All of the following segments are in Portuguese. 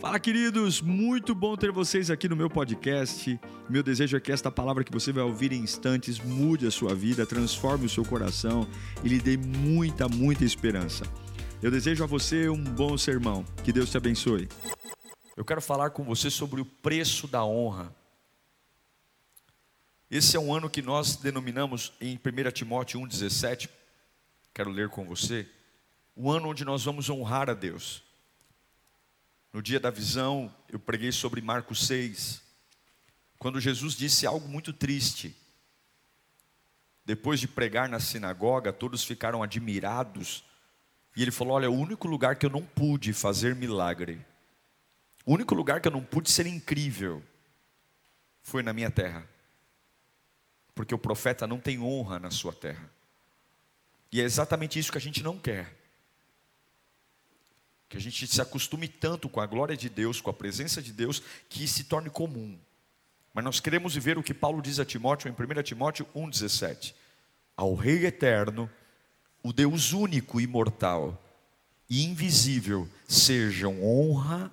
Fala, queridos! Muito bom ter vocês aqui no meu podcast. Meu desejo é que esta palavra que você vai ouvir em instantes mude a sua vida, transforme o seu coração e lhe dê muita, muita esperança. Eu desejo a você um bom sermão. Que Deus te abençoe. Eu quero falar com você sobre o preço da honra. Esse é um ano que nós denominamos em 1 Timóteo 1,17. Quero ler com você. Um ano onde nós vamos honrar a Deus. No dia da visão, eu preguei sobre Marcos 6, quando Jesus disse algo muito triste. Depois de pregar na sinagoga, todos ficaram admirados. E ele falou: Olha, o único lugar que eu não pude fazer milagre, o único lugar que eu não pude ser incrível, foi na minha terra. Porque o profeta não tem honra na sua terra. E é exatamente isso que a gente não quer que a gente se acostume tanto com a glória de Deus, com a presença de Deus, que se torne comum. Mas nós queremos viver o que Paulo diz a Timóteo em 1 Timóteo 1,17: Ao Rei eterno, o Deus único, imortal e invisível, sejam honra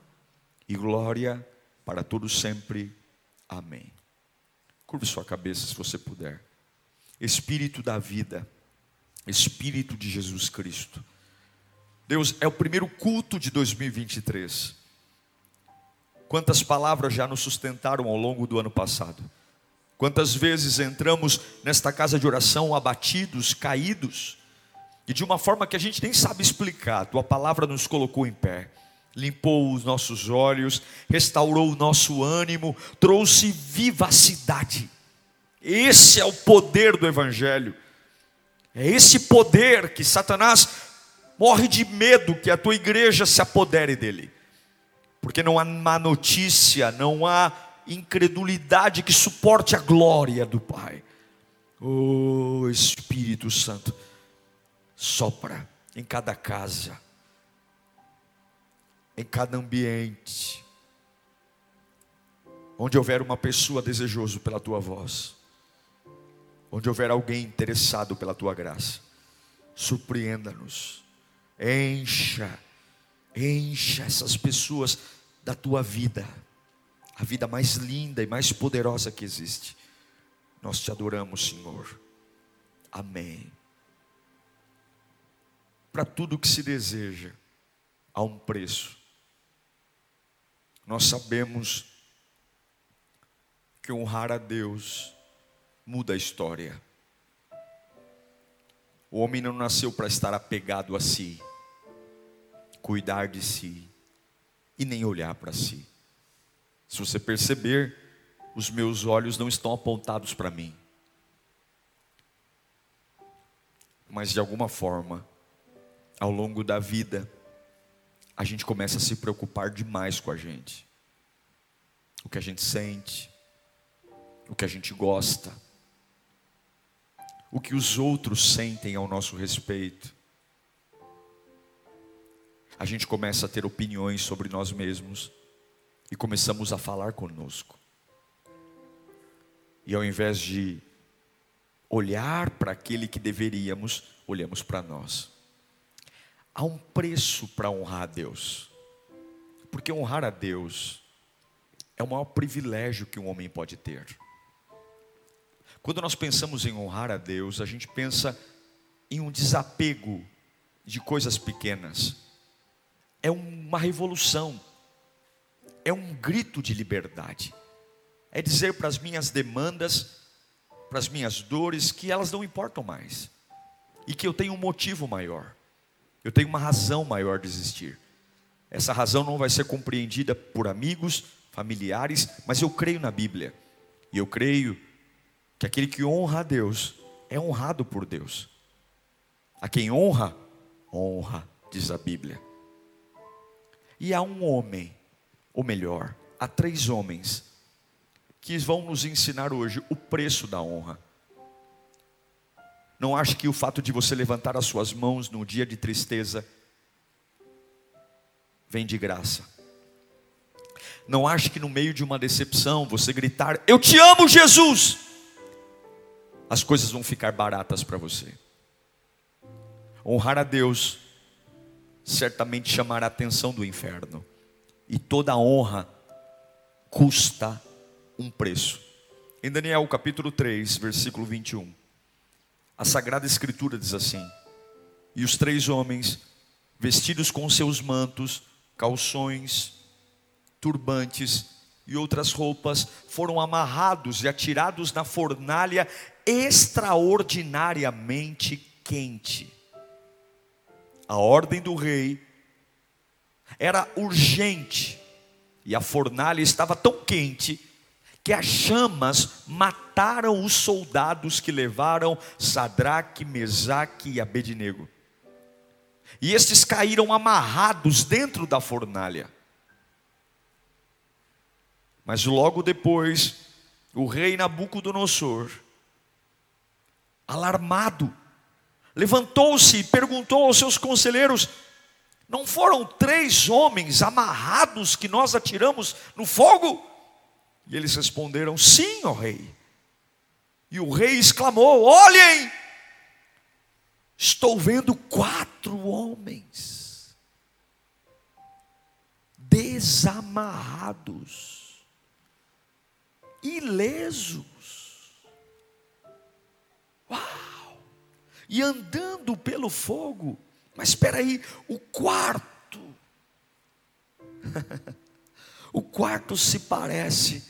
e glória para todos sempre. Amém. Curve sua cabeça se você puder. Espírito da vida, Espírito de Jesus Cristo Deus, é o primeiro culto de 2023. Quantas palavras já nos sustentaram ao longo do ano passado? Quantas vezes entramos nesta casa de oração abatidos, caídos, e de uma forma que a gente nem sabe explicar, tua palavra nos colocou em pé, limpou os nossos olhos, restaurou o nosso ânimo, trouxe vivacidade. Esse é o poder do Evangelho. É esse poder que Satanás morre de medo que a tua igreja se apodere dele, porque não há má notícia, não há incredulidade que suporte a glória do Pai. Oh Espírito Santo, sopra em cada casa, em cada ambiente, onde houver uma pessoa desejoso pela tua voz, onde houver alguém interessado pela tua graça, surpreenda-nos Encha, encha essas pessoas da tua vida, a vida mais linda e mais poderosa que existe. Nós te adoramos, Senhor. Amém. Para tudo que se deseja, há um preço. Nós sabemos que honrar a Deus muda a história. O homem não nasceu para estar apegado a si, cuidar de si e nem olhar para si. Se você perceber, os meus olhos não estão apontados para mim. Mas de alguma forma, ao longo da vida, a gente começa a se preocupar demais com a gente. O que a gente sente, o que a gente gosta, o que os outros sentem ao nosso respeito. A gente começa a ter opiniões sobre nós mesmos e começamos a falar conosco. E ao invés de olhar para aquele que deveríamos, olhamos para nós. Há um preço para honrar a Deus, porque honrar a Deus é o maior privilégio que um homem pode ter. Quando nós pensamos em honrar a Deus, a gente pensa em um desapego de coisas pequenas. É uma revolução, é um grito de liberdade. É dizer para as minhas demandas, para as minhas dores, que elas não importam mais. E que eu tenho um motivo maior. Eu tenho uma razão maior de existir. Essa razão não vai ser compreendida por amigos, familiares, mas eu creio na Bíblia. E eu creio que aquele que honra a Deus é honrado por Deus. A quem honra, honra, diz a Bíblia. E há um homem, ou melhor, há três homens que vão nos ensinar hoje o preço da honra. Não ache que o fato de você levantar as suas mãos no dia de tristeza vem de graça. Não ache que no meio de uma decepção você gritar: Eu te amo, Jesus as coisas vão ficar baratas para você. Honrar a Deus certamente chamará a atenção do inferno. e toda honra custa um preço. Em Daniel capítulo 3, versículo 21, a Sagrada Escritura diz assim: E os três homens, vestidos com seus mantos, calções, turbantes e outras roupas, foram amarrados e atirados na fornalha extraordinariamente quente. A ordem do rei era urgente e a fornalha estava tão quente que as chamas mataram os soldados que levaram Sadraque, Mesaque e Abednego. E estes caíram amarrados dentro da fornalha. Mas logo depois, o rei Nabucodonosor, alarmado, levantou-se e perguntou aos seus conselheiros: Não foram três homens amarrados que nós atiramos no fogo? E eles responderam: Sim, ó rei. E o rei exclamou: Olhem, estou vendo quatro homens desamarrados, ilesos. Uau! E andando pelo fogo. Mas espera aí, o quarto. o quarto se parece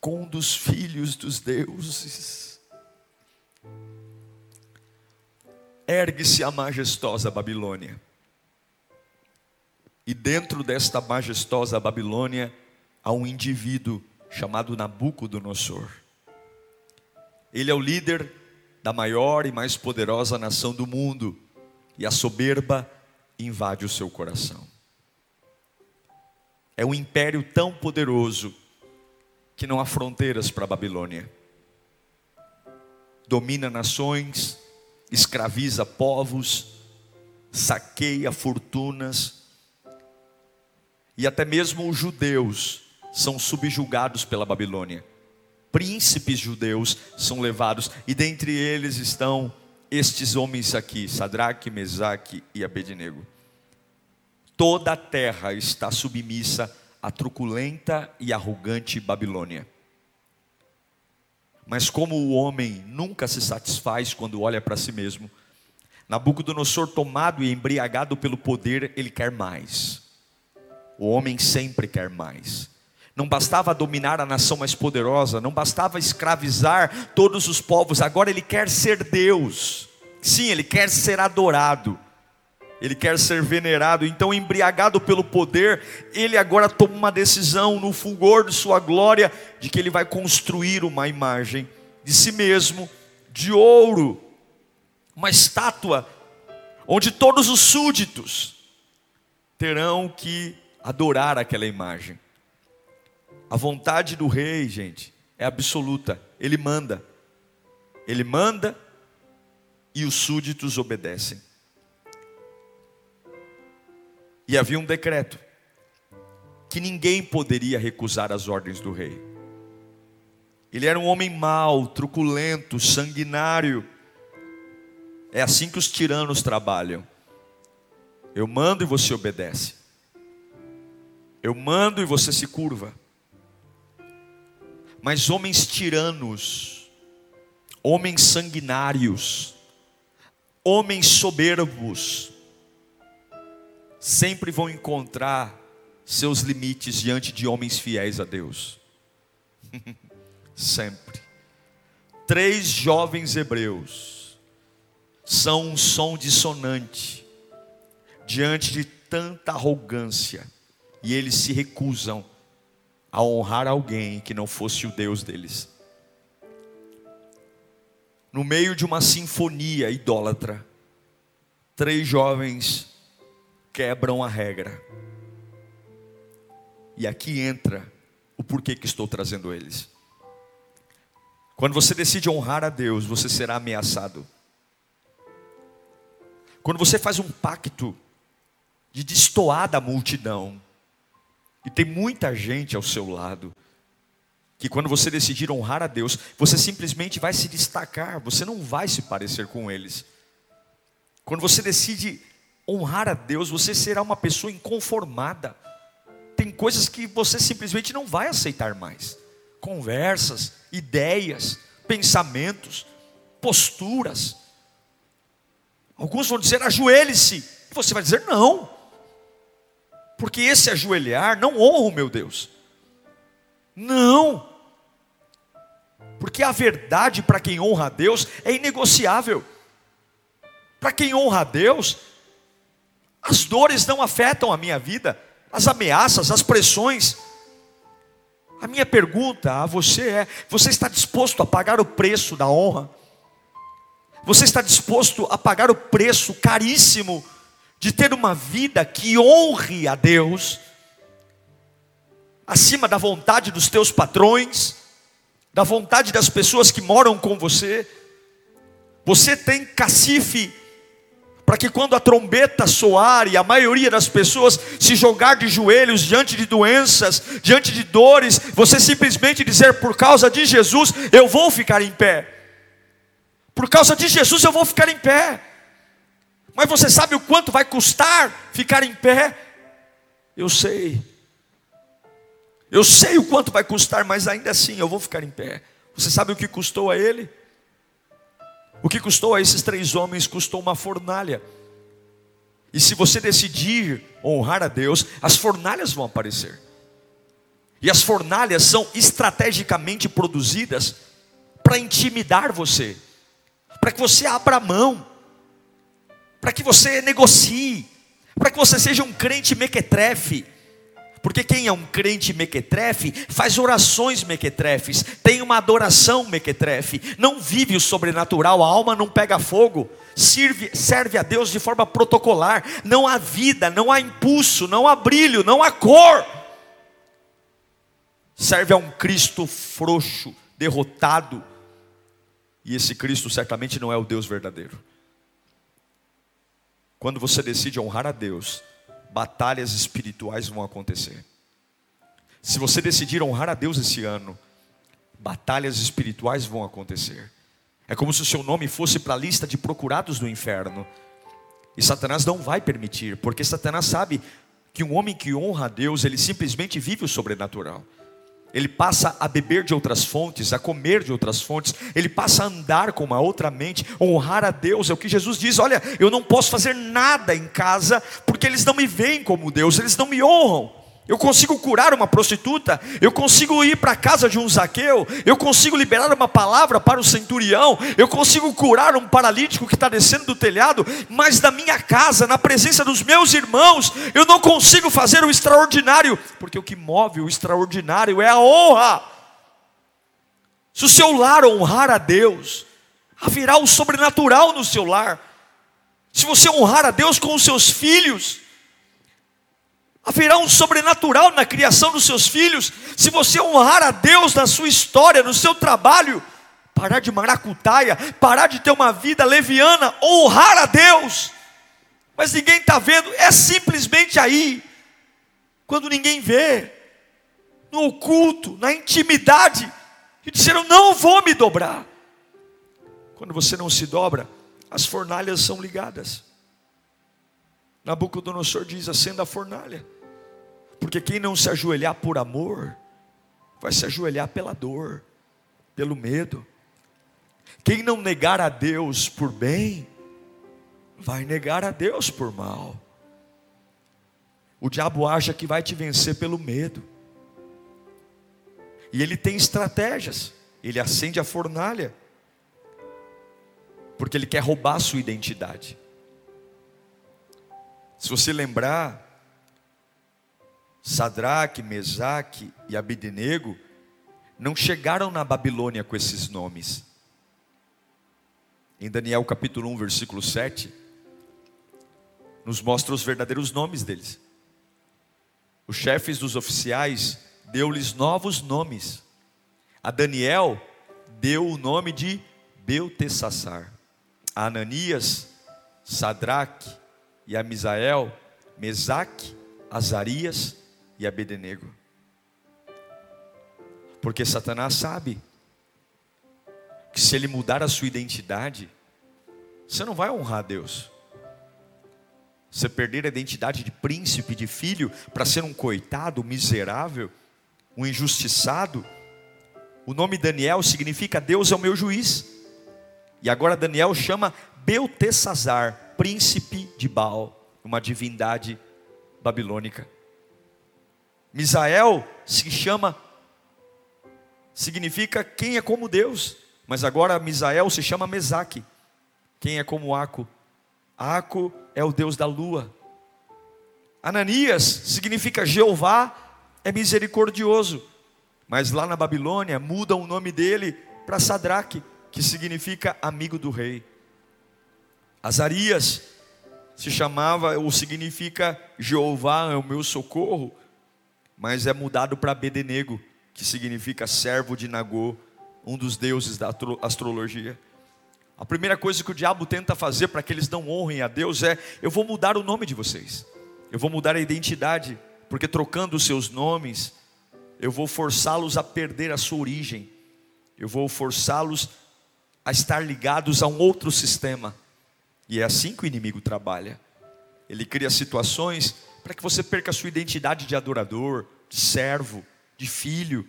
com um dos filhos dos deuses. Ergue-se a majestosa Babilônia. E dentro desta majestosa Babilônia há um indivíduo chamado Nabucodonosor. Ele é o líder da maior e mais poderosa nação do mundo, e a soberba invade o seu coração. É um império tão poderoso que não há fronteiras para a Babilônia. Domina nações, escraviza povos, saqueia fortunas, e até mesmo os judeus são subjugados pela Babilônia. Príncipes judeus são levados, e dentre eles estão estes homens aqui, Sadraque, Mesaque e Abednego. Toda a terra está submissa a truculenta e arrogante Babilônia. Mas como o homem nunca se satisfaz quando olha para si mesmo, Nabucodonosor, tomado e embriagado pelo poder, ele quer mais. O homem sempre quer mais. Não bastava dominar a nação mais poderosa, não bastava escravizar todos os povos, agora ele quer ser Deus. Sim, ele quer ser adorado ele quer ser venerado, então, embriagado pelo poder, ele agora toma uma decisão no fulgor de sua glória, de que ele vai construir uma imagem de si mesmo, de ouro, uma estátua, onde todos os súditos terão que adorar aquela imagem. A vontade do rei, gente, é absoluta, ele manda, ele manda e os súditos obedecem. E havia um decreto que ninguém poderia recusar as ordens do rei. Ele era um homem mau, truculento, sanguinário. É assim que os tiranos trabalham. Eu mando e você obedece. Eu mando e você se curva. Mas homens tiranos, homens sanguinários, homens soberbos, sempre vão encontrar seus limites diante de homens fiéis a Deus. sempre. Três jovens hebreus são um som dissonante diante de tanta arrogância e eles se recusam a honrar alguém que não fosse o Deus deles. No meio de uma sinfonia idólatra, três jovens quebram a regra. E aqui entra o porquê que estou trazendo eles. Quando você decide honrar a Deus, você será ameaçado. Quando você faz um pacto de destoar da multidão, e tem muita gente ao seu lado, que quando você decidir honrar a Deus, você simplesmente vai se destacar, você não vai se parecer com eles. Quando você decide honrar a Deus, você será uma pessoa inconformada. tem coisas que você simplesmente não vai aceitar mais. Conversas, ideias, pensamentos, posturas. Alguns vão dizer ajoelhe-se. Você vai dizer não. Porque esse ajoelhar não honra o meu Deus. Não. Porque a verdade para quem honra a Deus é inegociável. Para quem honra a Deus, as dores não afetam a minha vida, as ameaças, as pressões. A minha pergunta a você é: você está disposto a pagar o preço da honra? Você está disposto a pagar o preço caríssimo de ter uma vida que honre a Deus, acima da vontade dos teus patrões, da vontade das pessoas que moram com você? Você tem cacife para que quando a trombeta soar e a maioria das pessoas se jogar de joelhos diante de doenças, diante de dores, você simplesmente dizer por causa de Jesus eu vou ficar em pé. Por causa de Jesus eu vou ficar em pé. Mas você sabe o quanto vai custar ficar em pé? Eu sei. Eu sei o quanto vai custar, mas ainda assim eu vou ficar em pé. Você sabe o que custou a ele? O que custou a esses três homens custou uma fornalha. E se você decidir honrar a Deus, as fornalhas vão aparecer. E as fornalhas são estrategicamente produzidas para intimidar você, para que você abra a mão, para que você negocie, para que você seja um crente mequetrefe porque quem é um crente mequetrefe faz orações mequetrefes, tem uma adoração mequetrefe, não vive o sobrenatural, a alma não pega fogo, serve, serve a Deus de forma protocolar, não há vida, não há impulso, não há brilho, não há cor. Serve a um Cristo frouxo, derrotado, e esse Cristo certamente não é o Deus verdadeiro. Quando você decide honrar a Deus, batalhas espirituais vão acontecer. Se você decidir honrar a Deus esse ano, batalhas espirituais vão acontecer. É como se o seu nome fosse para a lista de procurados do inferno. E Satanás não vai permitir, porque Satanás sabe que um homem que honra a Deus, ele simplesmente vive o sobrenatural ele passa a beber de outras fontes, a comer de outras fontes, ele passa a andar com uma outra mente, honrar a Deus, é o que Jesus diz: olha, eu não posso fazer nada em casa, porque eles não me veem como Deus, eles não me honram. Eu consigo curar uma prostituta, eu consigo ir para a casa de um Zaqueu, eu consigo liberar uma palavra para o centurião, eu consigo curar um paralítico que está descendo do telhado, mas na minha casa, na presença dos meus irmãos, eu não consigo fazer o extraordinário, porque o que move o extraordinário é a honra. Se o seu lar honrar a Deus, haverá o sobrenatural no seu lar. Se você honrar a Deus com os seus filhos, Haverá um sobrenatural na criação dos seus filhos, se você honrar a Deus na sua história, no seu trabalho, parar de maracutaia, parar de ter uma vida leviana, honrar a Deus. Mas ninguém está vendo, é simplesmente aí, quando ninguém vê, no oculto, na intimidade, e disseram: Não vou me dobrar. Quando você não se dobra, as fornalhas são ligadas. Nabucodonosor diz: acenda a fornalha. Porque quem não se ajoelhar por amor, vai se ajoelhar pela dor, pelo medo. Quem não negar a Deus por bem, vai negar a Deus por mal. O diabo acha que vai te vencer pelo medo. E ele tem estratégias. Ele acende a fornalha. Porque ele quer roubar a sua identidade. Se você lembrar, Sadraque, Mesaque e Abednego não chegaram na Babilônia com esses nomes. Em Daniel capítulo 1, versículo 7, nos mostra os verdadeiros nomes deles. Os chefes dos oficiais deu-lhes novos nomes. A Daniel deu o nome de Belteshazzar. A Ananias, Sadraque, e a Misael, Mesaque, Azarias e Abednego. Porque Satanás sabe que se ele mudar a sua identidade, você não vai honrar Deus. Você perder a identidade de príncipe, de filho, para ser um coitado, um miserável, um injustiçado. O nome Daniel significa Deus é o meu juiz. E agora Daniel chama Beltesazar, príncipe de Baal, uma divindade babilônica. Misael se chama, significa quem é como Deus, mas agora Misael se chama Mesaque, quem é como Aco. Aco é o Deus da lua. Ananias significa Jeová é misericordioso, mas lá na Babilônia mudam o nome dele para Sadraque, que significa amigo do rei. Azarias se chamava ou significa Jeová é o meu socorro, mas é mudado para Bedenego, que significa servo de Nagô, um dos deuses da astrologia. A primeira coisa que o diabo tenta fazer para que eles não honrem a Deus é: eu vou mudar o nome de vocês, eu vou mudar a identidade, porque trocando os seus nomes, eu vou forçá-los a perder a sua origem, eu vou forçá-los a estar ligados a um outro sistema. E é assim que o inimigo trabalha. Ele cria situações para que você perca a sua identidade de adorador, de servo, de filho.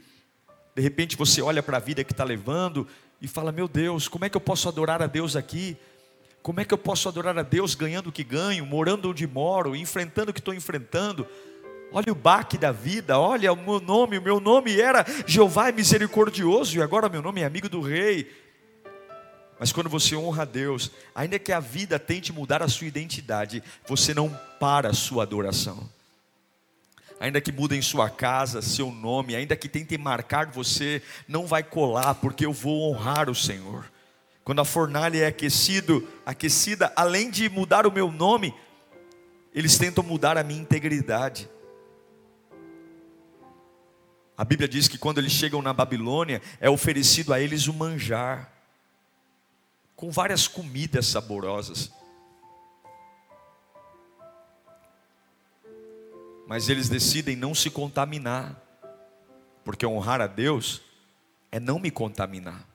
De repente você olha para a vida que está levando e fala: Meu Deus, como é que eu posso adorar a Deus aqui? Como é que eu posso adorar a Deus ganhando o que ganho, morando onde moro, enfrentando o que estou enfrentando? Olha o baque da vida, olha o meu nome, o meu nome era Jeová é misericordioso e agora meu nome é amigo do rei. Mas quando você honra a Deus, ainda que a vida tente mudar a sua identidade, você não para a sua adoração. Ainda que mudem sua casa, seu nome, ainda que tentem marcar você, não vai colar, porque eu vou honrar o Senhor. Quando a fornalha é aquecido, aquecida, além de mudar o meu nome, eles tentam mudar a minha integridade. A Bíblia diz que quando eles chegam na Babilônia, é oferecido a eles o manjar com várias comidas saborosas. Mas eles decidem não se contaminar, porque honrar a Deus é não me contaminar.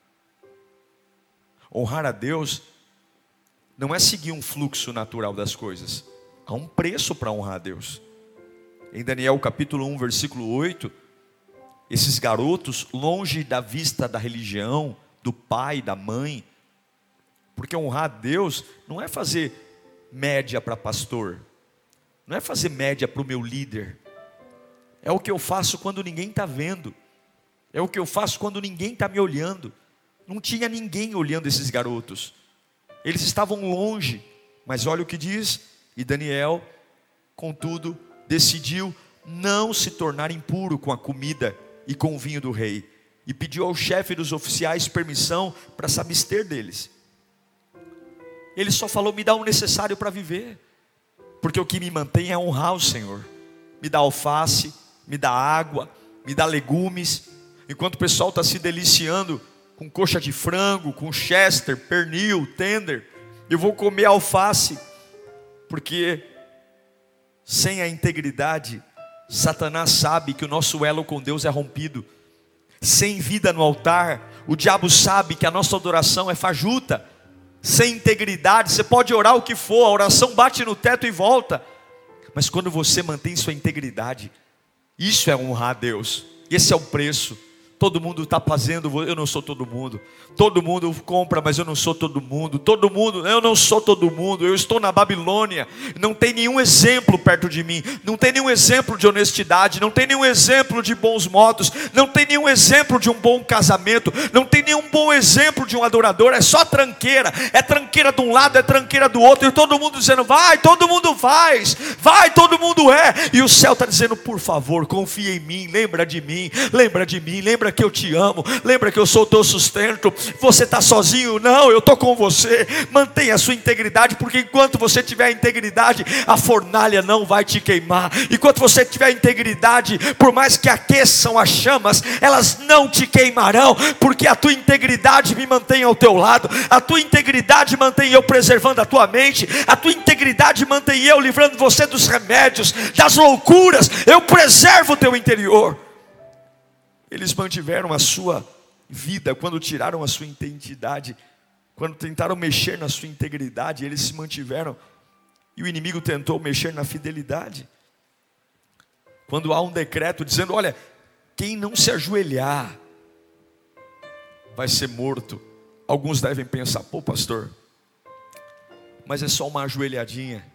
Honrar a Deus não é seguir um fluxo natural das coisas, há um preço para honrar a Deus. Em Daniel capítulo 1, versículo 8, esses garotos, longe da vista da religião, do pai, da mãe, porque honrar a Deus não é fazer média para pastor, não é fazer média para o meu líder, é o que eu faço quando ninguém está vendo, é o que eu faço quando ninguém está me olhando. Não tinha ninguém olhando esses garotos, eles estavam longe, mas olha o que diz, e Daniel, contudo, decidiu não se tornar impuro com a comida e com o vinho do rei, e pediu ao chefe dos oficiais permissão para se abster deles. Ele só falou: me dá o necessário para viver, porque o que me mantém é honrar o Senhor. Me dá alface, me dá água, me dá legumes. Enquanto o pessoal está se deliciando com coxa de frango, com chester, pernil, tender, eu vou comer alface, porque sem a integridade, Satanás sabe que o nosso elo com Deus é rompido. Sem vida no altar, o diabo sabe que a nossa adoração é fajuta sem integridade, você pode orar o que for, a oração bate no teto e volta. Mas quando você mantém sua integridade, isso é honrar a Deus. Esse é o preço. Todo mundo está fazendo, eu não sou todo mundo. Todo mundo compra, mas eu não sou todo mundo. Todo mundo, eu não sou todo mundo. Eu estou na Babilônia. Não tem nenhum exemplo perto de mim. Não tem nenhum exemplo de honestidade. Não tem nenhum exemplo de bons modos. Não tem nenhum exemplo de um bom casamento. Não tem nenhum bom exemplo de um adorador. É só tranqueira. É tranqueira de um lado, é tranqueira do outro. E todo mundo dizendo, vai, todo mundo faz. Vai, todo mundo é. E o céu está dizendo, por favor, confia em mim. Lembra de mim. Lembra de mim. Lembra lembra que eu te amo, lembra que eu sou o teu sustento. Você está sozinho? Não, eu estou com você. Mantenha a sua integridade, porque enquanto você tiver integridade, a fornalha não vai te queimar. Enquanto você tiver integridade, por mais que aqueçam as chamas, elas não te queimarão, porque a tua integridade me mantém ao teu lado, a tua integridade mantém eu preservando a tua mente, a tua integridade mantém eu livrando você dos remédios, das loucuras. Eu preservo o teu interior. Eles mantiveram a sua vida quando tiraram a sua identidade, quando tentaram mexer na sua integridade, eles se mantiveram. E o inimigo tentou mexer na fidelidade. Quando há um decreto dizendo: olha, quem não se ajoelhar vai ser morto. Alguns devem pensar: pô, pastor, mas é só uma ajoelhadinha.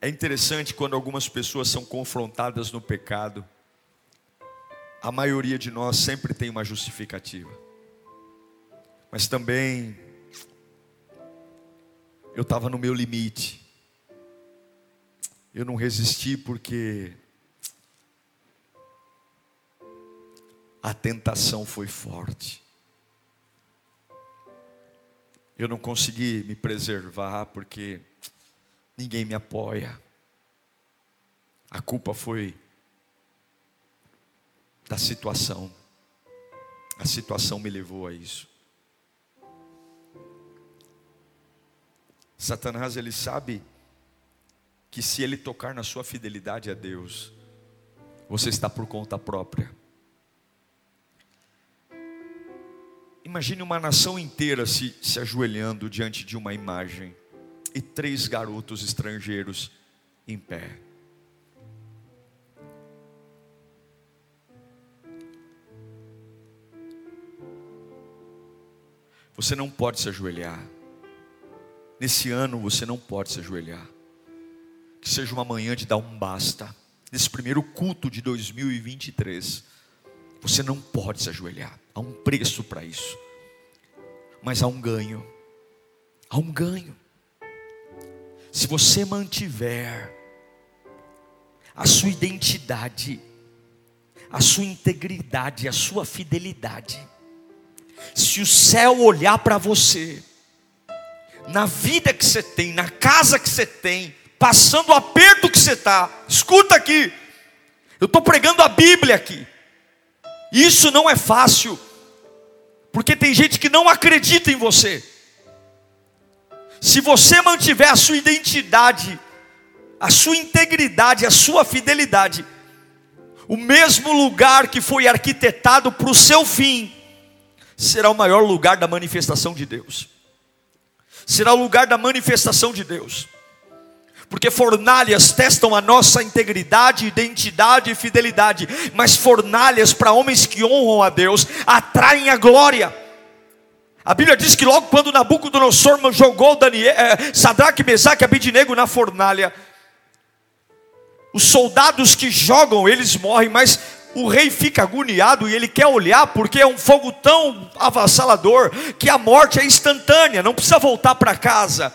É interessante quando algumas pessoas são confrontadas no pecado, a maioria de nós sempre tem uma justificativa, mas também eu estava no meu limite, eu não resisti porque a tentação foi forte. Eu não consegui me preservar porque ninguém me apoia. A culpa foi da situação. A situação me levou a isso. Satanás, ele sabe que se ele tocar na sua fidelidade a Deus, você está por conta própria. Imagine uma nação inteira se, se ajoelhando diante de uma imagem e três garotos estrangeiros em pé. Você não pode se ajoelhar. Nesse ano você não pode se ajoelhar. Que seja uma manhã de dar um basta. Nesse primeiro culto de 2023 você não pode se ajoelhar. Há um preço para isso. Mas há um ganho. Há um ganho. Se você mantiver a sua identidade, a sua integridade, a sua fidelidade, se o céu olhar para você, na vida que você tem, na casa que você tem, passando o aperto que você está, escuta aqui, eu estou pregando a Bíblia aqui. Isso não é fácil, porque tem gente que não acredita em você. Se você mantiver a sua identidade, a sua integridade, a sua fidelidade, o mesmo lugar que foi arquitetado para o seu fim, será o maior lugar da manifestação de Deus. Será o lugar da manifestação de Deus porque fornalhas testam a nossa integridade, identidade e fidelidade, mas fornalhas para homens que honram a Deus atraem a glória. A Bíblia diz que logo quando Nabucodonosor jogou Daniel, eh, Sadraque, Mesaque e Abidinego na fornalha, os soldados que jogam, eles morrem, mas o rei fica agoniado e ele quer olhar porque é um fogo tão avassalador que a morte é instantânea, não precisa voltar para casa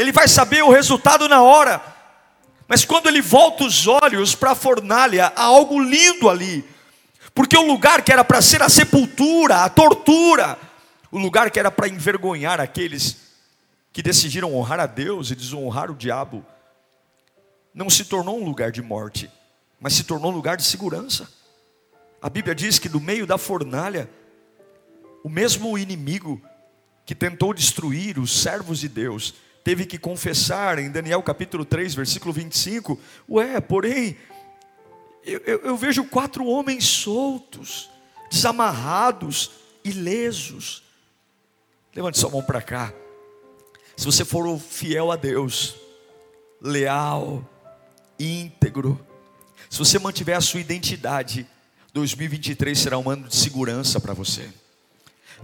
ele vai saber o resultado na hora. Mas quando ele volta os olhos para a fornalha, há algo lindo ali. Porque o lugar que era para ser a sepultura, a tortura, o lugar que era para envergonhar aqueles que decidiram honrar a Deus e desonrar o diabo, não se tornou um lugar de morte, mas se tornou um lugar de segurança. A Bíblia diz que do meio da fornalha, o mesmo inimigo que tentou destruir os servos de Deus, teve que confessar em Daniel capítulo 3, versículo 25: Ué, porém, eu, eu, eu vejo quatro homens soltos, desamarrados, ilesos. Levante sua mão para cá. Se você for fiel a Deus, leal, íntegro, se você mantiver a sua identidade, 2023 será um ano de segurança para você.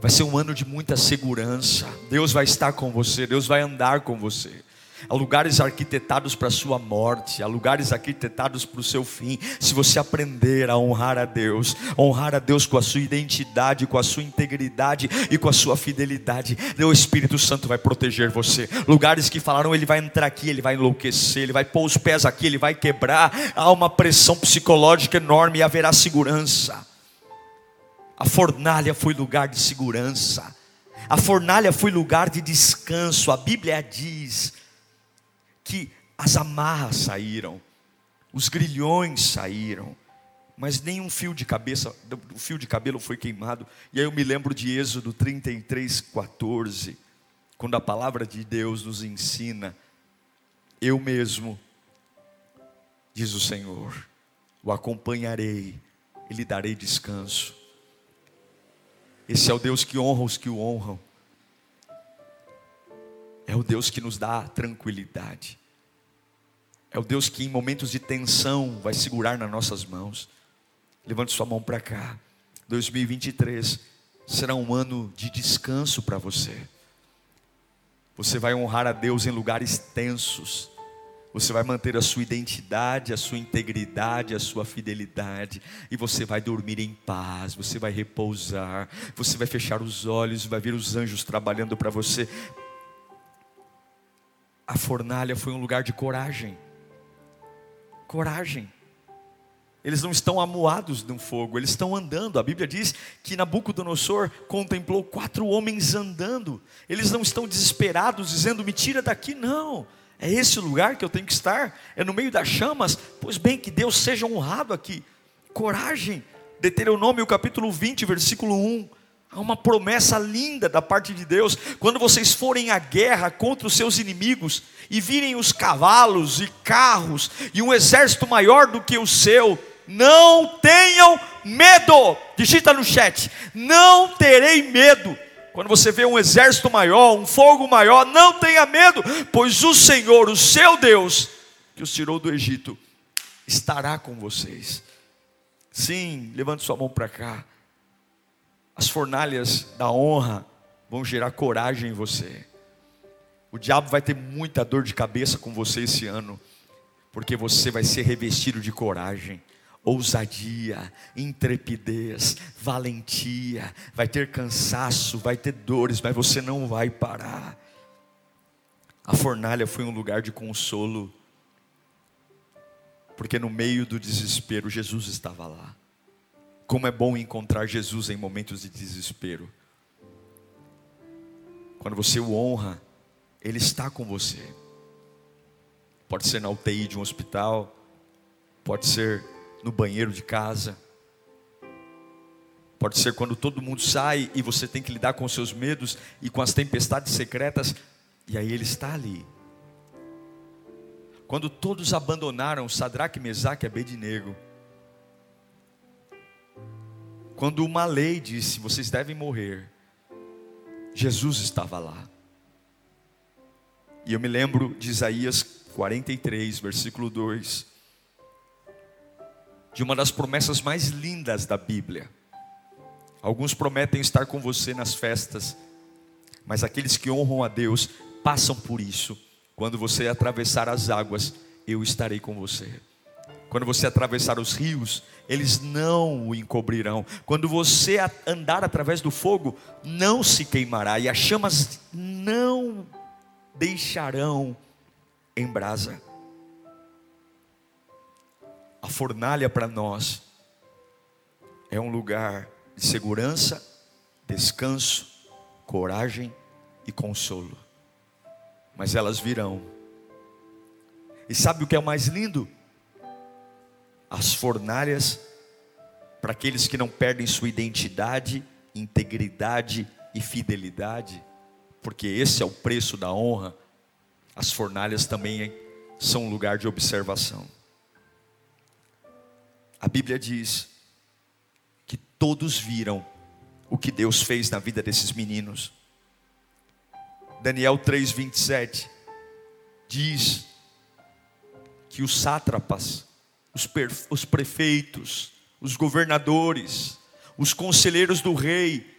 Vai ser um ano de muita segurança. Deus vai estar com você, Deus vai andar com você. Há lugares arquitetados para a sua morte, há lugares arquitetados para o seu fim. Se você aprender a honrar a Deus, honrar a Deus com a sua identidade, com a sua integridade e com a sua fidelidade, o Espírito Santo vai proteger você. Lugares que falaram, ele vai entrar aqui, ele vai enlouquecer, ele vai pôr os pés aqui, ele vai quebrar. Há uma pressão psicológica enorme e haverá segurança. A fornalha foi lugar de segurança. A fornalha foi lugar de descanso. A Bíblia diz que as amarras saíram, os grilhões saíram, mas nenhum fio de cabeça, o fio de cabelo foi queimado. E aí eu me lembro de Êxodo 33, 14, quando a palavra de Deus nos ensina, eu mesmo, diz o Senhor, o acompanharei e lhe darei descanso. Esse é o Deus que honra os que o honram. É o Deus que nos dá tranquilidade. É o Deus que em momentos de tensão vai segurar nas nossas mãos. Levante sua mão para cá. 2023 será um ano de descanso para você. Você vai honrar a Deus em lugares tensos. Você vai manter a sua identidade, a sua integridade, a sua fidelidade, e você vai dormir em paz, você vai repousar, você vai fechar os olhos, vai ver os anjos trabalhando para você. A fornalha foi um lugar de coragem. Coragem. Eles não estão amuados no fogo, eles estão andando. A Bíblia diz que Nabucodonosor contemplou quatro homens andando. Eles não estão desesperados, dizendo: me tira daqui, não. É esse o lugar que eu tenho que estar? É no meio das chamas? Pois bem, que Deus seja honrado aqui. Coragem. Deuteronômio capítulo 20, versículo 1. Há uma promessa linda da parte de Deus. Quando vocês forem à guerra contra os seus inimigos e virem os cavalos e carros e um exército maior do que o seu, não tenham medo. Digita no chat: não terei medo. Quando você vê um exército maior, um fogo maior, não tenha medo, pois o Senhor, o seu Deus, que os tirou do Egito, estará com vocês. Sim, levante sua mão para cá. As fornalhas da honra vão gerar coragem em você. O diabo vai ter muita dor de cabeça com você esse ano, porque você vai ser revestido de coragem ousadia, intrepidez, valentia, vai ter cansaço, vai ter dores, mas você não vai parar. A fornalha foi um lugar de consolo, porque no meio do desespero Jesus estava lá. Como é bom encontrar Jesus em momentos de desespero. Quando você o honra, Ele está com você. Pode ser na UTI de um hospital, pode ser no banheiro de casa. Pode ser quando todo mundo sai e você tem que lidar com seus medos e com as tempestades secretas, e aí ele está ali. Quando todos abandonaram Sadraque, Mesaque e Abednego, quando uma lei disse: vocês devem morrer, Jesus estava lá. E eu me lembro de Isaías 43, versículo 2 de uma das promessas mais lindas da Bíblia. Alguns prometem estar com você nas festas, mas aqueles que honram a Deus passam por isso. Quando você atravessar as águas, eu estarei com você. Quando você atravessar os rios, eles não o encobrirão. Quando você andar através do fogo, não se queimará, e as chamas não deixarão em brasa. A fornalha para nós é um lugar de segurança, descanso, coragem e consolo. Mas elas virão. E sabe o que é o mais lindo? As fornalhas para aqueles que não perdem sua identidade, integridade e fidelidade, porque esse é o preço da honra. As fornalhas também são um lugar de observação. A Bíblia diz que todos viram o que Deus fez na vida desses meninos. Daniel 3:27 diz que os sátrapas, os, os prefeitos, os governadores, os conselheiros do rei,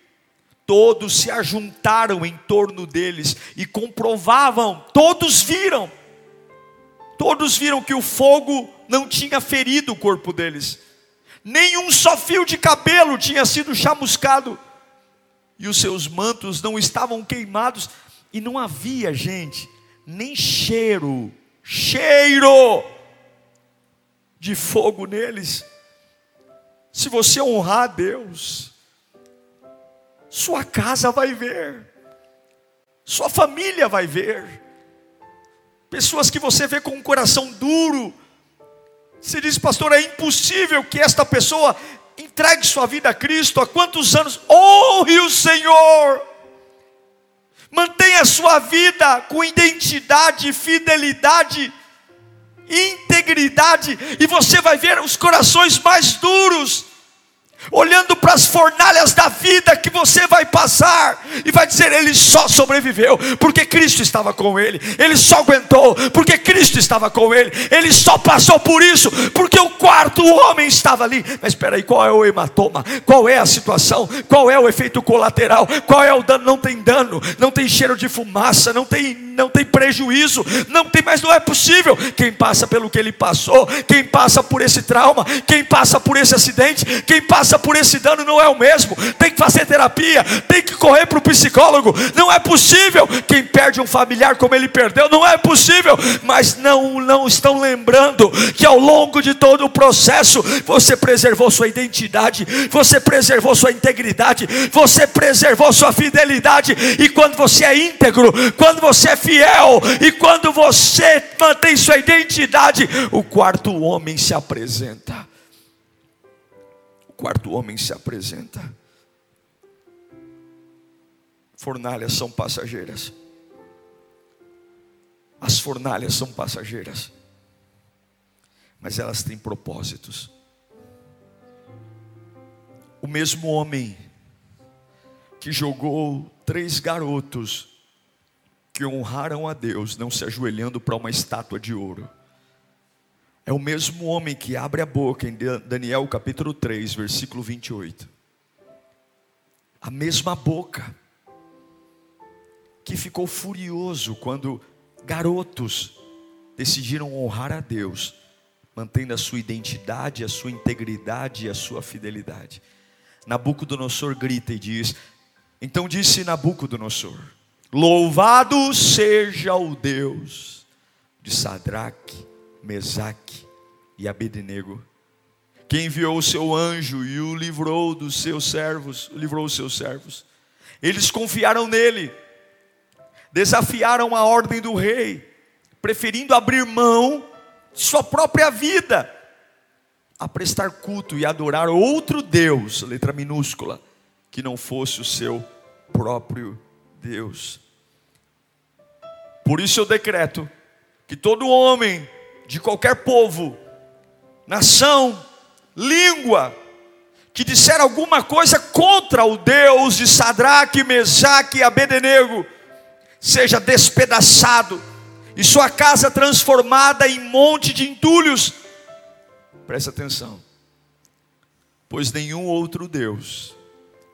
todos se ajuntaram em torno deles e comprovavam, todos viram, todos viram que o fogo não tinha ferido o corpo deles, nenhum só fio de cabelo tinha sido chamuscado, e os seus mantos não estavam queimados, e não havia, gente, nem cheiro, cheiro de fogo neles. Se você honrar a Deus, sua casa vai ver, sua família vai ver, pessoas que você vê com um coração duro, você diz, pastor, é impossível que esta pessoa entregue sua vida a Cristo. Há quantos anos? Honre o Senhor. Mantenha sua vida com identidade, fidelidade, integridade, e você vai ver os corações mais duros, olhando para das fornalhas da vida que você vai passar, e vai dizer: ele só sobreviveu porque Cristo estava com ele, ele só aguentou porque Cristo estava com ele, ele só passou por isso porque o quarto homem estava ali. Mas espera aí, qual é o hematoma? Qual é a situação? Qual é o efeito colateral? Qual é o dano? Não tem dano, não tem cheiro de fumaça, não tem, não tem prejuízo, não tem, mas não é possível. Quem passa pelo que ele passou, quem passa por esse trauma, quem passa por esse acidente, quem passa por esse dano não é o mesmo. Tem que fazer terapia, tem que correr para o psicólogo. Não é possível. Quem perde um familiar como ele perdeu, não é possível. Mas não, não estão lembrando que ao longo de todo o processo você preservou sua identidade, você preservou sua integridade, você preservou sua fidelidade. E quando você é íntegro, quando você é fiel e quando você mantém sua identidade, o quarto homem se apresenta. Quarto homem se apresenta. Fornalhas são passageiras. As fornalhas são passageiras. Mas elas têm propósitos. O mesmo homem que jogou três garotos que honraram a Deus, não se ajoelhando para uma estátua de ouro. É o mesmo homem que abre a boca em Daniel capítulo 3, versículo 28. A mesma boca que ficou furioso quando garotos decidiram honrar a Deus, mantendo a sua identidade, a sua integridade e a sua fidelidade. Nabucodonosor grita e diz: Então disse Nabucodonosor: Louvado seja o Deus de Sadraque, Mesaque e Abednego, que enviou o seu anjo e o livrou dos seus servos, livrou os seus servos. Eles confiaram nele, desafiaram a ordem do rei, preferindo abrir mão de sua própria vida a prestar culto e adorar outro Deus, letra minúscula, que não fosse o seu próprio Deus. Por isso eu decreto que todo homem de qualquer povo, nação, língua, que disser alguma coisa contra o Deus de Sadraque, Mesaque e Abednego, seja despedaçado e sua casa transformada em monte de entulhos. Presta atenção, pois nenhum outro Deus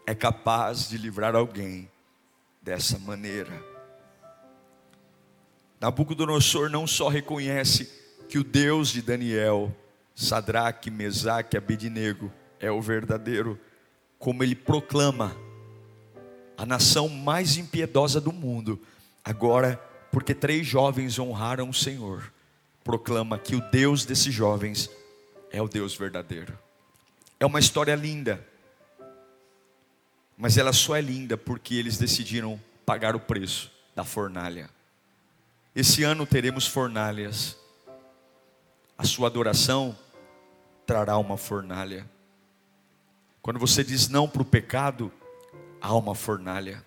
é capaz de livrar alguém dessa maneira. Nabucodonosor não só reconhece que o Deus de Daniel, Sadraque, Mesaque, Abednego é o verdadeiro, como ele proclama a nação mais impiedosa do mundo, agora, porque três jovens honraram o Senhor, proclama que o Deus desses jovens é o Deus verdadeiro. É uma história linda, mas ela só é linda porque eles decidiram pagar o preço da fornalha. Esse ano teremos fornalhas. A sua adoração trará uma fornalha. Quando você diz não para o pecado, há uma fornalha.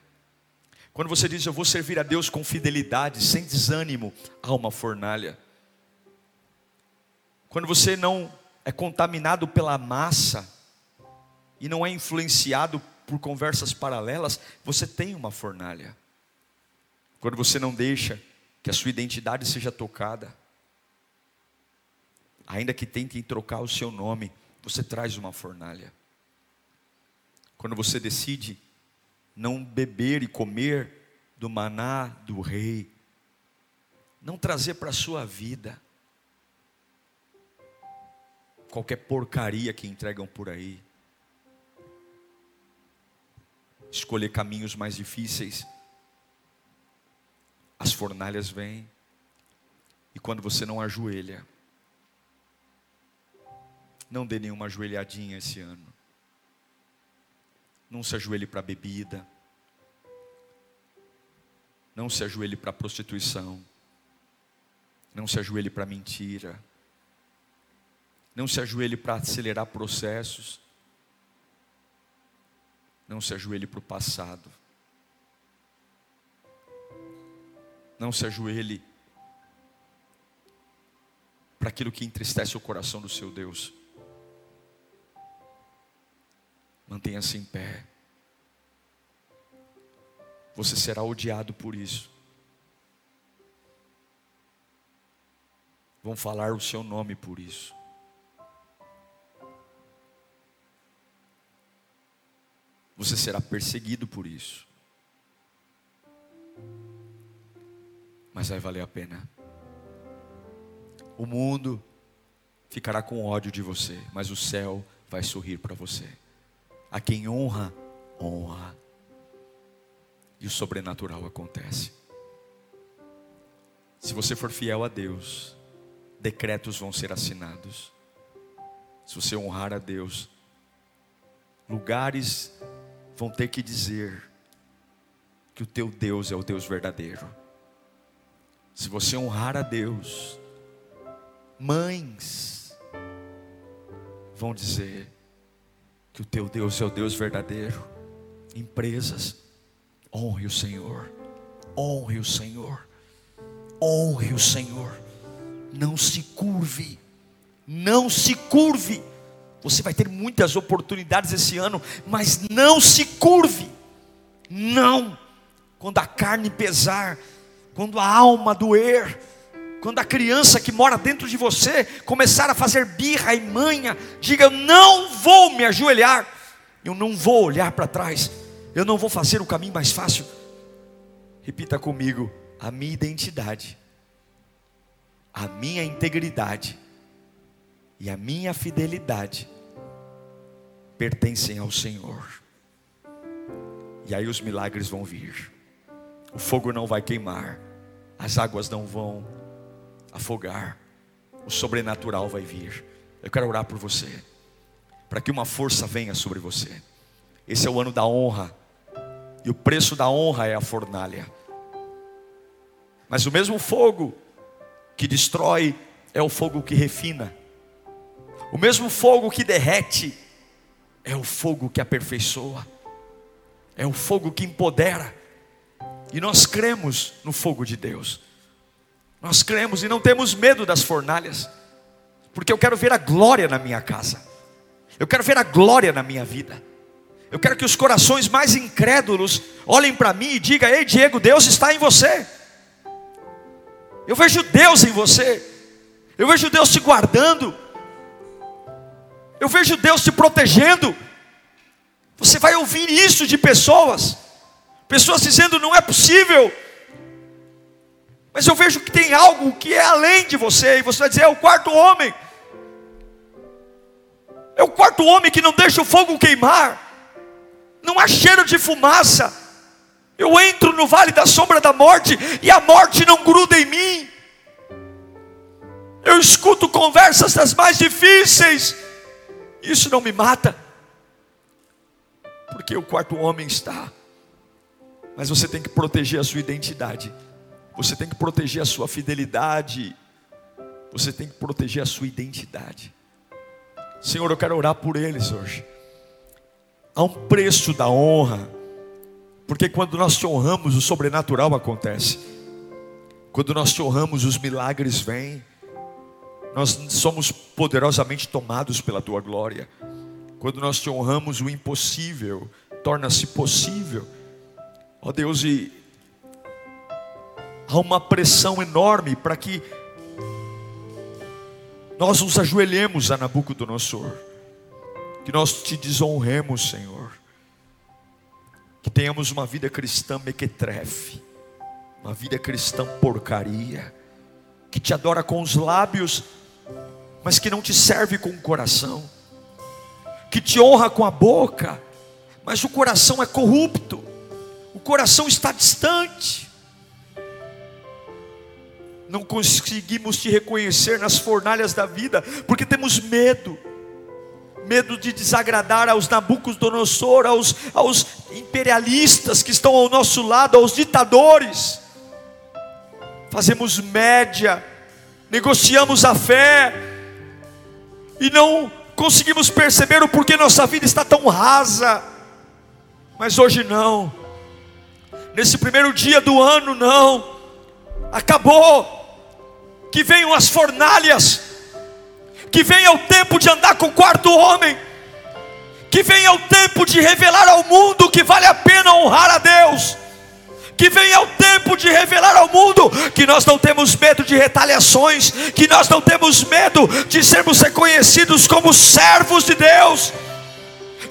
Quando você diz eu vou servir a Deus com fidelidade, sem desânimo, há uma fornalha. Quando você não é contaminado pela massa e não é influenciado por conversas paralelas, você tem uma fornalha. Quando você não deixa que a sua identidade seja tocada, ainda que tentem trocar o seu nome, você traz uma fornalha. Quando você decide não beber e comer do maná do rei, não trazer para a sua vida qualquer porcaria que entregam por aí, escolher caminhos mais difíceis, as fornalhas vêm, e quando você não ajoelha, não dê nenhuma ajoelhadinha esse ano. Não se ajoelhe para bebida. Não se ajoelhe para prostituição. Não se ajoelhe para mentira. Não se ajoelhe para acelerar processos. Não se ajoelhe para o passado. Não se ajoelhe para aquilo que entristece o coração do seu Deus. Mantenha-se em pé. Você será odiado por isso. Vão falar o seu nome por isso. Você será perseguido por isso. Mas vai valer a pena. O mundo ficará com ódio de você, mas o céu vai sorrir para você. A quem honra, honra. E o sobrenatural acontece. Se você for fiel a Deus, decretos vão ser assinados. Se você honrar a Deus, lugares vão ter que dizer que o teu Deus é o Deus verdadeiro. Se você honrar a Deus, mães vão dizer que o teu Deus é o Deus verdadeiro. Empresas, honre o Senhor, honre o Senhor, honre o Senhor. Não se curve, não se curve. Você vai ter muitas oportunidades esse ano, mas não se curve. Não. Quando a carne pesar, quando a alma doer, quando a criança que mora dentro de você começar a fazer birra e manha, diga: Eu não vou me ajoelhar, eu não vou olhar para trás, eu não vou fazer o caminho mais fácil. Repita comigo: a minha identidade, a minha integridade e a minha fidelidade pertencem ao Senhor. E aí os milagres vão vir, o fogo não vai queimar, as águas não vão afogar, o sobrenatural vai vir. Eu quero orar por você, para que uma força venha sobre você. Esse é o ano da honra, e o preço da honra é a fornalha. Mas o mesmo fogo que destrói é o fogo que refina, o mesmo fogo que derrete é o fogo que aperfeiçoa, é o fogo que empodera, e nós cremos no fogo de Deus. Nós cremos e não temos medo das fornalhas, porque eu quero ver a glória na minha casa, eu quero ver a glória na minha vida. Eu quero que os corações mais incrédulos olhem para mim e digam: Ei, Diego, Deus está em você. Eu vejo Deus em você. Eu vejo Deus te guardando. Eu vejo Deus te protegendo. Você vai ouvir isso de pessoas, pessoas dizendo: Não é possível mas eu vejo que tem algo que é além de você, e você vai dizer: é o quarto homem. É o quarto homem que não deixa o fogo queimar, não há cheiro de fumaça. Eu entro no vale da sombra da morte e a morte não gruda em mim. Eu escuto conversas das mais difíceis, isso não me mata, porque o quarto homem está, mas você tem que proteger a sua identidade. Você tem que proteger a sua fidelidade. Você tem que proteger a sua identidade. Senhor, eu quero orar por eles hoje. Há um preço da honra, porque quando nós te honramos, o sobrenatural acontece. Quando nós te honramos, os milagres vêm. Nós somos poderosamente tomados pela tua glória. Quando nós te honramos, o impossível torna-se possível. Ó Deus, e há uma pressão enorme para que nós nos ajoelhemos a Nabucodonosor, que nós te desonremos, Senhor, que tenhamos uma vida cristã mequetrefe, uma vida cristã porcaria, que te adora com os lábios, mas que não te serve com o coração, que te honra com a boca, mas o coração é corrupto, o coração está distante não conseguimos te reconhecer nas fornalhas da vida, porque temos medo medo de desagradar aos Nabucodonosor, aos, aos imperialistas que estão ao nosso lado, aos ditadores. Fazemos média, negociamos a fé, e não conseguimos perceber o porquê nossa vida está tão rasa. Mas hoje não, nesse primeiro dia do ano, não, acabou que venham as fornalhas, que venha o tempo de andar com o quarto homem, Que venha o tempo de revelar ao mundo que vale a pena honrar a Deus. Que venha o tempo de revelar ao mundo que nós não temos medo de retaliações, que nós não temos medo de sermos reconhecidos como servos de Deus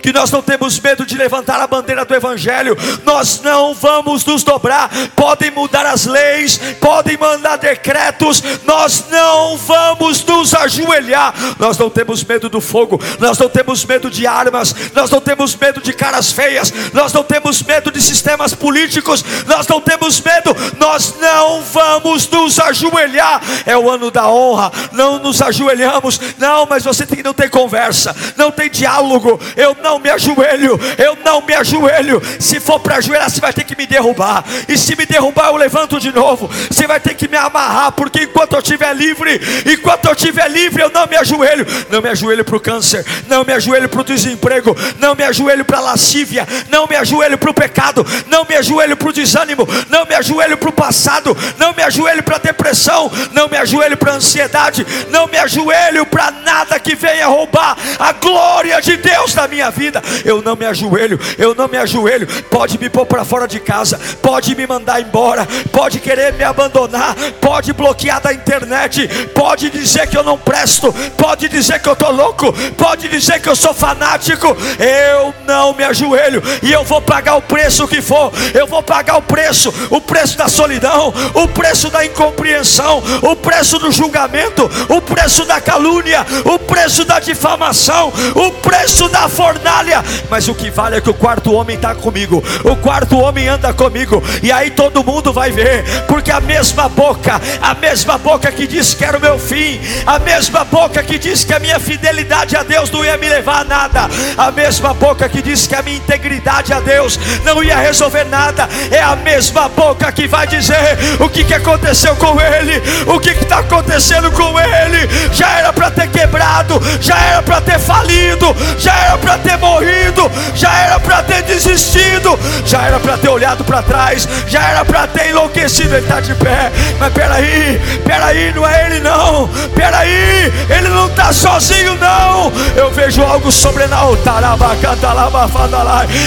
que nós não temos medo de levantar a bandeira do Evangelho, nós não vamos nos dobrar. Podem mudar as leis, podem mandar decretos, nós não vamos nos ajoelhar. Nós não temos medo do fogo, nós não temos medo de armas, nós não temos medo de caras feias, nós não temos medo de sistemas políticos, nós não temos medo, nós não vamos nos ajoelhar. É o ano da honra, não nos ajoelhamos, não, mas você tem, não tem conversa, não tem diálogo, eu não não me ajoelho, eu não me ajoelho. Se for para ajoelhar, você vai ter que me derrubar. E se me derrubar, eu levanto de novo. Você vai ter que me amarrar, porque enquanto eu estiver livre, enquanto eu estiver livre, eu não me ajoelho. Não me ajoelho para o câncer, não me ajoelho para o desemprego, não me ajoelho para a lascívia, não me ajoelho para o pecado, não me ajoelho para o desânimo, não me ajoelho para o passado, não me ajoelho para a depressão, não me ajoelho para a ansiedade, não me ajoelho para nada que venha roubar a glória de Deus na minha vida vida, eu não me ajoelho, eu não me ajoelho. Pode me pôr para fora de casa, pode me mandar embora, pode querer me abandonar, pode bloquear da internet, pode dizer que eu não presto, pode dizer que eu estou louco, pode dizer que eu sou fanático. Eu não me ajoelho e eu vou pagar o preço que for, eu vou pagar o preço, o preço da solidão, o preço da incompreensão, o preço do julgamento, o preço da calúnia, o preço da difamação, o preço da fornalha mas o que vale é que o quarto homem está comigo, o quarto homem anda comigo, e aí todo mundo vai ver, porque a mesma boca, a mesma boca que disse que era o meu fim, a mesma boca que disse que a minha fidelidade a Deus não ia me levar a nada, a mesma boca que disse que a minha integridade a Deus não ia resolver nada, é a mesma boca que vai dizer o que, que aconteceu com ele, o que está acontecendo com ele, já era para ter quebrado, já era para ter falido, já era para ter morrido, já era para ter desistido, já era para ter olhado para trás, já era para ter enlouquecido. Ele está de pé, mas peraí, peraí, não é ele não, peraí, ele não está sozinho não. Eu vejo algo sobrenatural,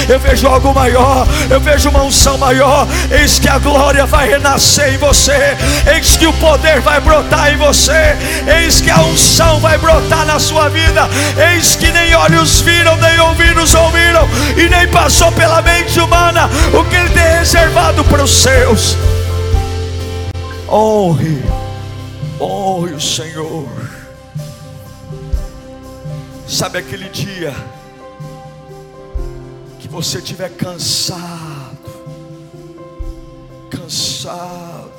eu vejo algo maior, eu vejo uma unção maior. Eis que a glória vai renascer em você, eis que o poder vai brotar em você, eis que a unção vai brotar na sua vida, eis que nem olhos viram, nem ouvidos ouviram e nem passou pela mente humana o que Ele tem reservado para os seus. Honre, honre o Senhor. Sabe aquele dia que você estiver cansado, cansado,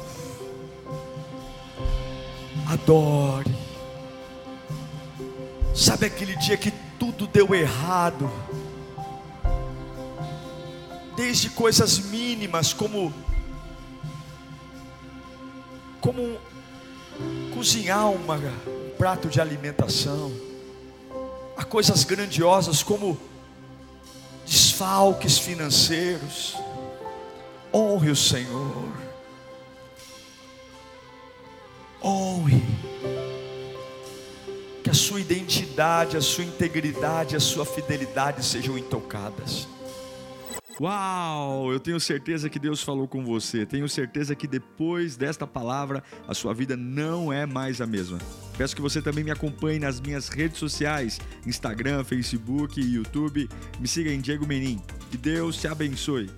adore. Sabe aquele dia que tudo deu errado, desde coisas mínimas como como cozinhar uma, um prato de alimentação, a coisas grandiosas como desfalques financeiros. Honre o Senhor. Honre que a sua identidade, a sua integridade, a sua fidelidade sejam intocadas. Uau! Eu tenho certeza que Deus falou com você. Tenho certeza que depois desta palavra a sua vida não é mais a mesma. Peço que você também me acompanhe nas minhas redes sociais: Instagram, Facebook YouTube. Me siga em Diego Menin. Que Deus te abençoe.